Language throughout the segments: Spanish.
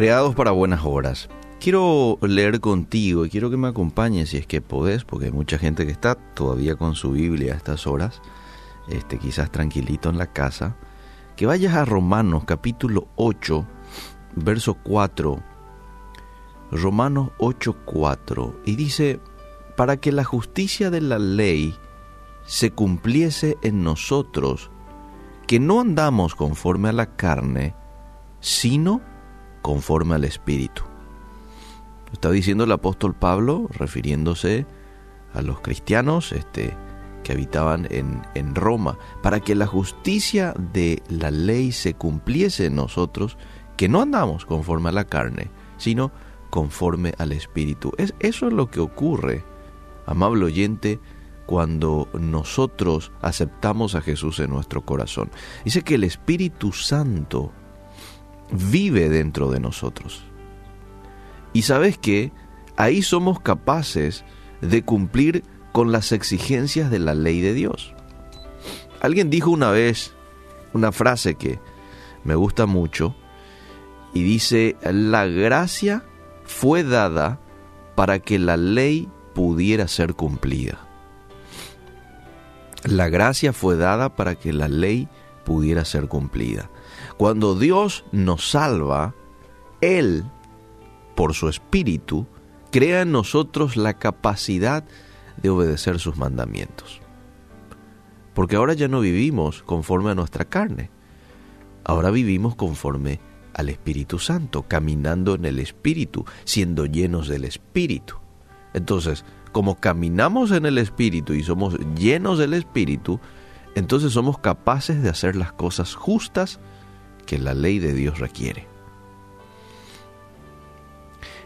Creados para buenas obras. Quiero leer contigo y quiero que me acompañes si es que podés, porque hay mucha gente que está todavía con su Biblia a estas horas, este, quizás tranquilito en la casa. Que vayas a Romanos capítulo 8, verso 4. Romanos 8, 4. Y dice, para que la justicia de la ley se cumpliese en nosotros, que no andamos conforme a la carne, sino conforme al Espíritu. Está diciendo el apóstol Pablo, refiriéndose a los cristianos este, que habitaban en, en Roma, para que la justicia de la ley se cumpliese en nosotros, que no andamos conforme a la carne, sino conforme al Espíritu. Es, eso es lo que ocurre, amable oyente, cuando nosotros aceptamos a Jesús en nuestro corazón. Dice que el Espíritu Santo vive dentro de nosotros. Y sabes que ahí somos capaces de cumplir con las exigencias de la ley de Dios. Alguien dijo una vez una frase que me gusta mucho y dice, la gracia fue dada para que la ley pudiera ser cumplida. La gracia fue dada para que la ley pudiera ser cumplida. Cuando Dios nos salva, Él, por su Espíritu, crea en nosotros la capacidad de obedecer sus mandamientos. Porque ahora ya no vivimos conforme a nuestra carne, ahora vivimos conforme al Espíritu Santo, caminando en el Espíritu, siendo llenos del Espíritu. Entonces, como caminamos en el Espíritu y somos llenos del Espíritu, entonces somos capaces de hacer las cosas justas que la ley de Dios requiere.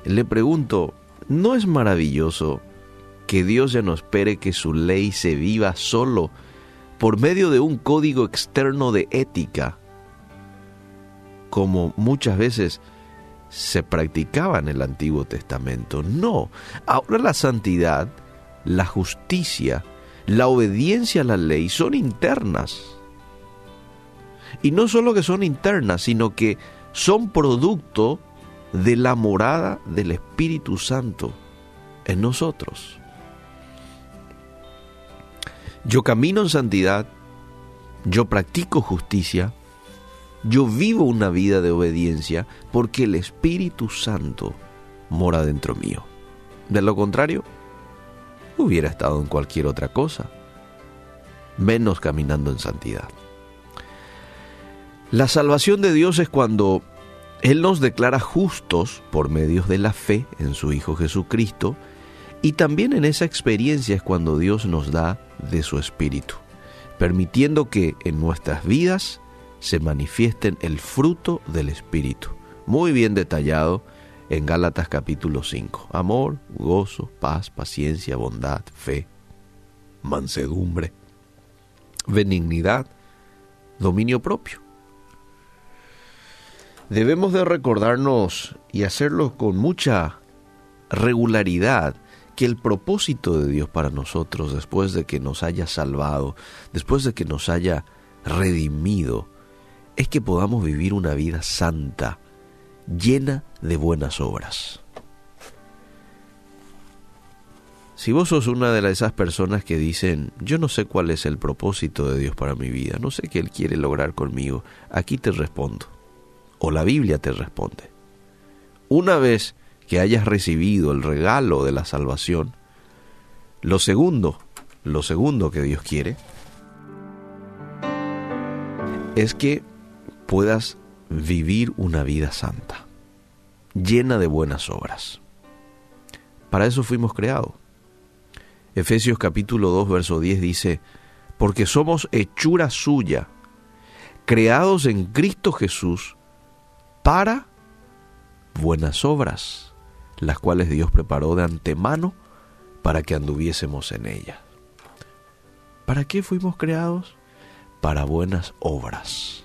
Le pregunto, ¿no es maravilloso que Dios ya no espere que su ley se viva solo por medio de un código externo de ética, como muchas veces se practicaba en el Antiguo Testamento? No, ahora la santidad, la justicia, la obediencia a la ley son internas y no solo que son internas, sino que son producto de la morada del Espíritu Santo en nosotros. Yo camino en santidad, yo practico justicia, yo vivo una vida de obediencia porque el Espíritu Santo mora dentro mío. De lo contrario, hubiera estado en cualquier otra cosa, menos caminando en santidad. La salvación de Dios es cuando Él nos declara justos por medios de la fe en su Hijo Jesucristo y también en esa experiencia es cuando Dios nos da de su Espíritu, permitiendo que en nuestras vidas se manifiesten el fruto del Espíritu, muy bien detallado en Gálatas capítulo 5. Amor, gozo, paz, paciencia, bondad, fe, mansedumbre, benignidad, dominio propio. Debemos de recordarnos y hacerlo con mucha regularidad que el propósito de Dios para nosotros después de que nos haya salvado, después de que nos haya redimido, es que podamos vivir una vida santa, llena de buenas obras. Si vos sos una de esas personas que dicen, yo no sé cuál es el propósito de Dios para mi vida, no sé qué Él quiere lograr conmigo, aquí te respondo o la Biblia te responde. Una vez que hayas recibido el regalo de la salvación, lo segundo, lo segundo que Dios quiere es que puedas vivir una vida santa, llena de buenas obras. Para eso fuimos creados. Efesios capítulo 2, verso 10 dice, porque somos hechura suya, creados en Cristo Jesús para buenas obras, las cuales Dios preparó de antemano para que anduviésemos en ellas. ¿Para qué fuimos creados? Para buenas obras,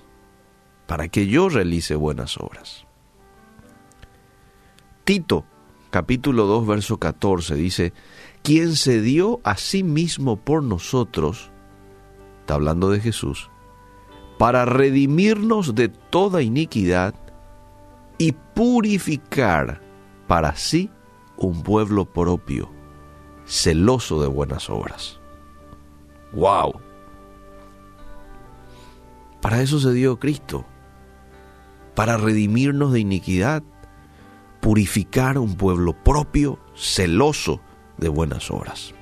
para que yo realice buenas obras. Tito, capítulo 2, verso 14, dice, quien se dio a sí mismo por nosotros, está hablando de Jesús, para redimirnos de toda iniquidad purificar para sí un pueblo propio, celoso de buenas obras. ¡Wow! Para eso se dio Cristo, para redimirnos de iniquidad, purificar un pueblo propio, celoso de buenas obras.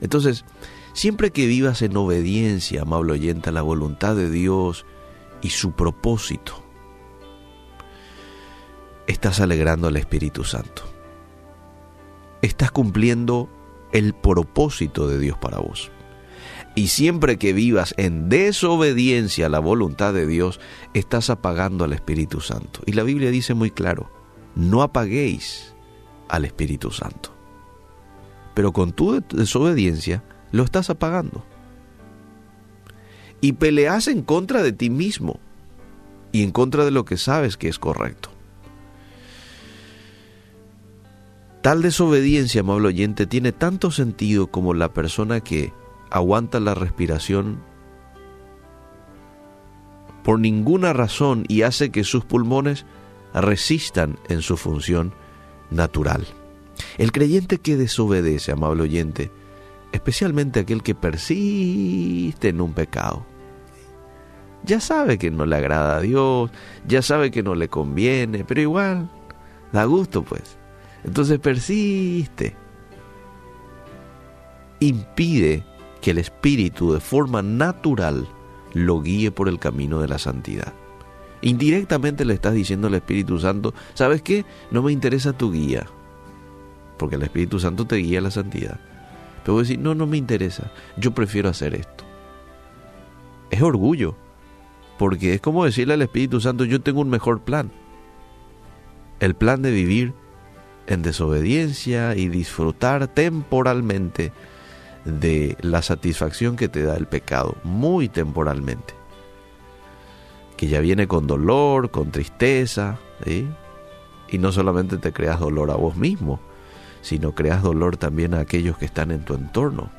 Entonces, siempre que vivas en obediencia, amable oyente, a la voluntad de Dios y su propósito, estás alegrando al Espíritu Santo. Estás cumpliendo el propósito de Dios para vos. Y siempre que vivas en desobediencia a la voluntad de Dios, estás apagando al Espíritu Santo. Y la Biblia dice muy claro, no apaguéis al Espíritu Santo. Pero con tu desobediencia lo estás apagando. Y peleas en contra de ti mismo y en contra de lo que sabes que es correcto. Tal desobediencia, amable oyente, tiene tanto sentido como la persona que aguanta la respiración por ninguna razón y hace que sus pulmones resistan en su función natural. El creyente que desobedece, amable oyente, especialmente aquel que persiste en un pecado, ya sabe que no le agrada a Dios, ya sabe que no le conviene, pero igual da gusto pues. Entonces persiste. Impide que el Espíritu de forma natural lo guíe por el camino de la santidad. Indirectamente le estás diciendo al Espíritu Santo, ¿sabes qué? No me interesa tu guía, porque el Espíritu Santo te guía a la santidad. Pero vos decís, no, no me interesa, yo prefiero hacer esto. Es orgullo, porque es como decirle al Espíritu Santo, yo tengo un mejor plan. El plan de vivir en desobediencia y disfrutar temporalmente de la satisfacción que te da el pecado, muy temporalmente. Que ya viene con dolor, con tristeza, y no solamente te creas dolor a vos mismo, sino creas dolor también a aquellos que están en tu entorno.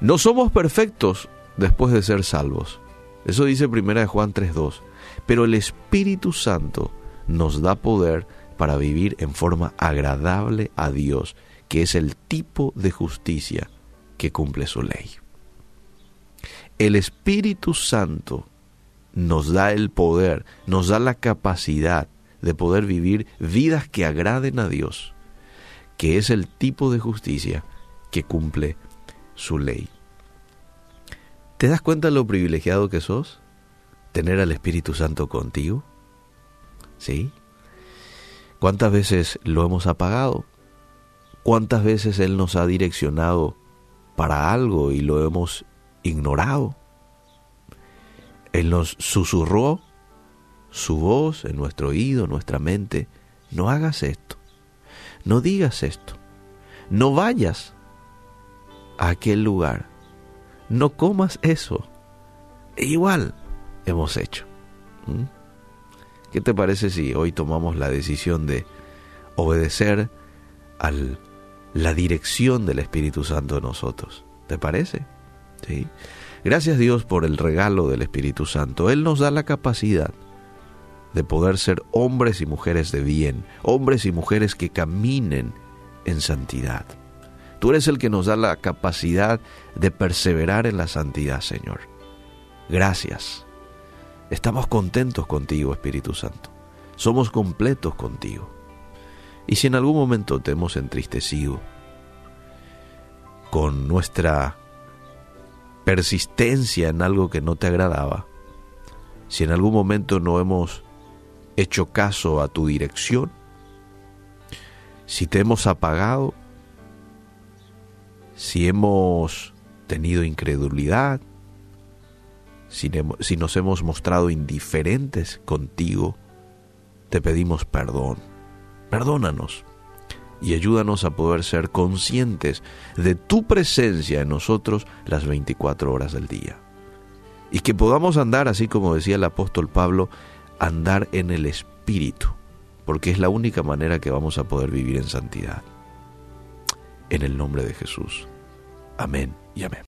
No somos perfectos después de ser salvos. Eso dice 1 Juan 3.2. Pero el Espíritu Santo nos da poder para vivir en forma agradable a Dios, que es el tipo de justicia que cumple su ley. El Espíritu Santo nos da el poder, nos da la capacidad de poder vivir vidas que agraden a Dios, que es el tipo de justicia que cumple su ley. ¿Te das cuenta de lo privilegiado que sos? Tener al Espíritu Santo contigo. ¿Sí? ¿Cuántas veces lo hemos apagado? ¿Cuántas veces Él nos ha direccionado para algo y lo hemos ignorado? Él nos susurró su voz en nuestro oído, en nuestra mente. No hagas esto. No digas esto. No vayas a aquel lugar. No comas eso. E igual hemos hecho. ¿Mm? ¿Qué te parece si hoy tomamos la decisión de obedecer a la dirección del Espíritu Santo en nosotros? ¿Te parece? Sí. Gracias Dios por el regalo del Espíritu Santo. Él nos da la capacidad de poder ser hombres y mujeres de bien, hombres y mujeres que caminen en santidad. Tú eres el que nos da la capacidad de perseverar en la santidad, Señor. Gracias. Estamos contentos contigo, Espíritu Santo. Somos completos contigo. Y si en algún momento te hemos entristecido con nuestra persistencia en algo que no te agradaba, si en algún momento no hemos hecho caso a tu dirección, si te hemos apagado, si hemos tenido incredulidad, si, nos hemos mostrado indiferentes contigo, te pedimos perdón. Perdónanos y ayúdanos a poder ser conscientes de tu presencia en nosotros las 24 horas del día. Y que podamos andar, así como decía el apóstol Pablo, andar en el Espíritu, porque es la única manera que vamos a poder vivir en santidad. En el nombre de Jesús. Amén y amén.